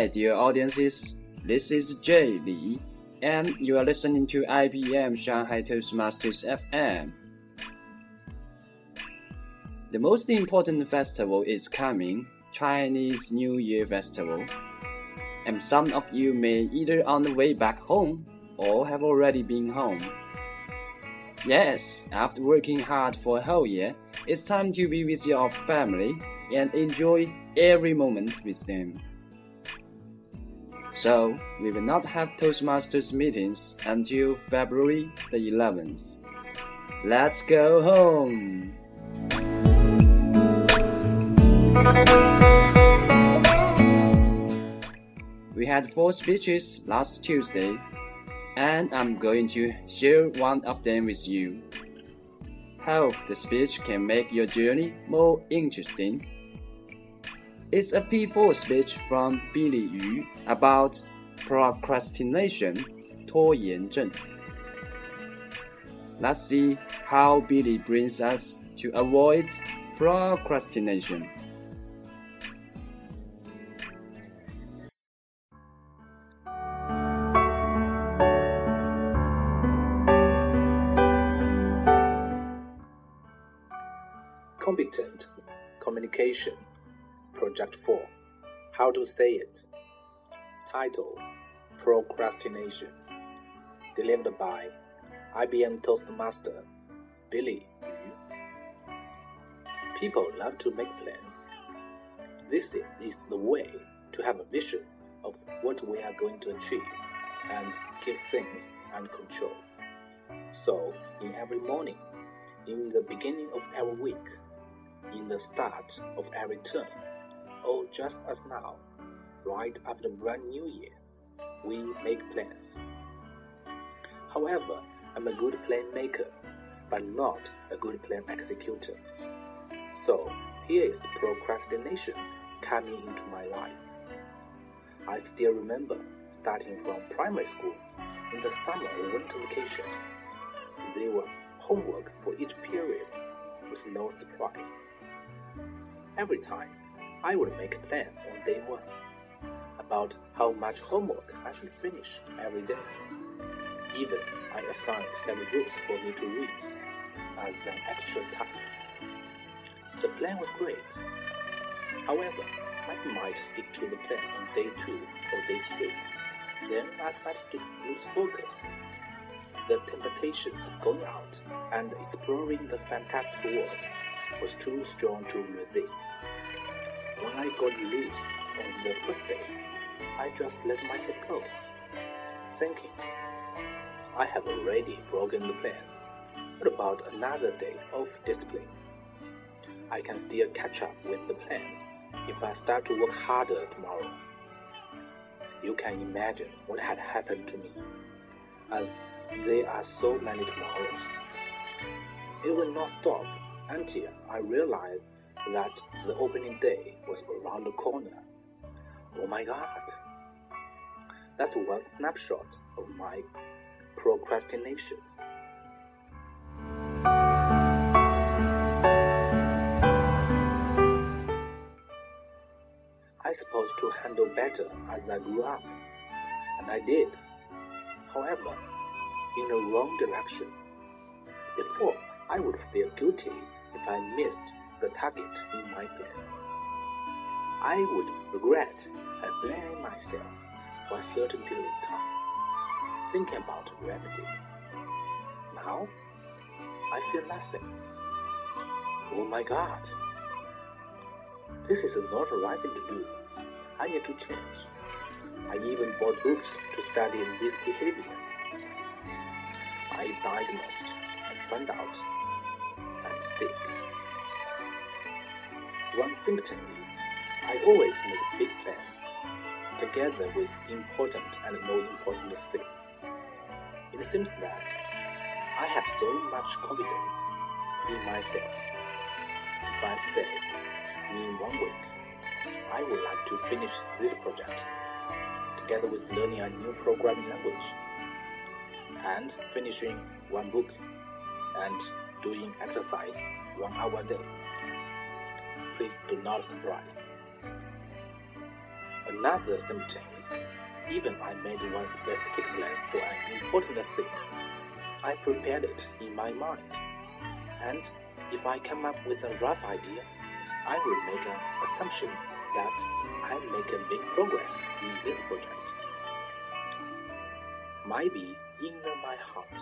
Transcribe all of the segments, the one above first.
Hi, dear audiences. This is Jay Li, and you are listening to IBM Shanghai Toastmasters FM. The most important festival is coming Chinese New Year Festival. And some of you may either on the way back home or have already been home. Yes, after working hard for a whole year, it's time to be with your family and enjoy every moment with them. So, we will not have Toastmasters meetings until February the 11th. Let's go home! We had four speeches last Tuesday, and I'm going to share one of them with you. Hope the speech can make your journey more interesting. It's a P4 speech from Billy Yu about procrastination, 拖延症. Let's see how Billy brings us to avoid procrastination. Competent Communication Project 4 How to Say It Title Procrastination Delivered by IBM Toastmaster Billy Yu. People love to make plans. This is the way to have a vision of what we are going to achieve and keep things under control. So, in every morning, in the beginning of every week, in the start of every term, or just as now, right after the brand new year, we make plans. However, I'm a good plan maker, but not a good plan executor. So, here is procrastination coming into my life. I still remember starting from primary school in the summer or winter vacation. There were homework for each period with no surprise. Every time, I would make a plan on day one about how much homework I should finish every day. Even I assigned several books for me to read as an extra task. The plan was great. However, I might stick to the plan on day two or day three. Then I started to lose focus. The temptation of going out and exploring the fantastic world was too strong to resist. When I got loose on the first day, I just let myself go, thinking, I have already broken the plan. What about another day of discipline? I can still catch up with the plan if I start to work harder tomorrow. You can imagine what had happened to me, as there are so many tomorrows. It will not stop until I realized that the opening day was around the corner. Oh my god! That's one snapshot of my procrastinations. I supposed to handle better as I grew up, and I did. However, in the wrong direction. Before, I would feel guilty if I missed the target in my plan. I would regret and blame myself for a certain period of time, thinking about remedy. Now, I feel nothing. Oh my god! This is not a right thing to do. I need to change. I even bought books to study this behavior. I diagnosed and found out I'm sick. One symptom is I always make big plans together with important and no important thing. It seems that I have so much confidence in myself. If I say in one week I would like to finish this project together with learning a new programming language and finishing one book and doing exercise one hour a day. Please do not surprise. Another symptom is, even I made one specific plan for an important thing, I prepared it in my mind. And if I come up with a rough idea, I will make an assumption that I make a big progress in this project. Maybe in my heart,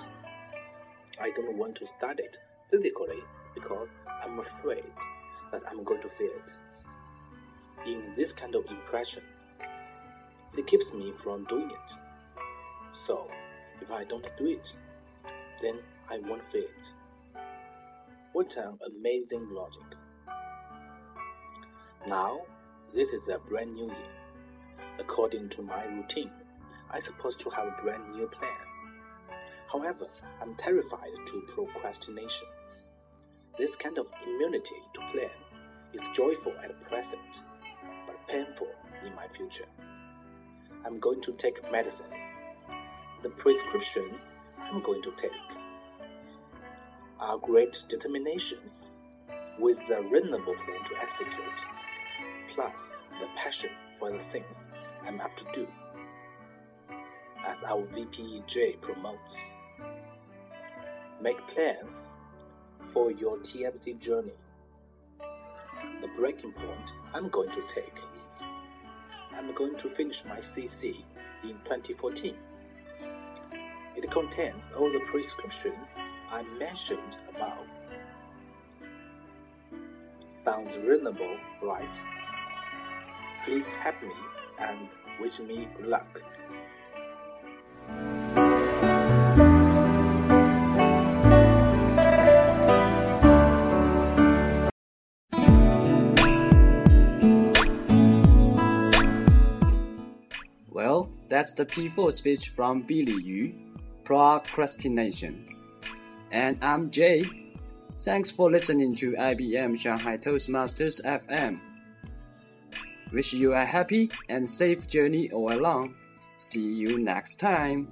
I don't want to start it physically because I'm afraid that I'm going to fail it. In this kind of impression, it keeps me from doing it. So, if I don't do it, then I won't fail it. What an amazing logic! Now, this is a brand new year. According to my routine, I'm supposed to have a brand new plan. However, I'm terrified to procrastination. This kind of immunity to plan is joyful at present, but painful in my future. I'm going to take medicines. The prescriptions I'm going to take are great determinations with the reasonable plan to execute, plus the passion for the things I'm up to do. As our VPEJ promotes, make plans for your TMC journey. The breaking point I'm going to take is I'm going to finish my CC in 2014. It contains all the prescriptions I mentioned above. Sounds reasonable, right? Please help me and wish me good luck. That's the P4 speech from Billy Yu, Procrastination. And I'm Jay. Thanks for listening to IBM Shanghai Toastmasters FM. Wish you a happy and safe journey all along. See you next time.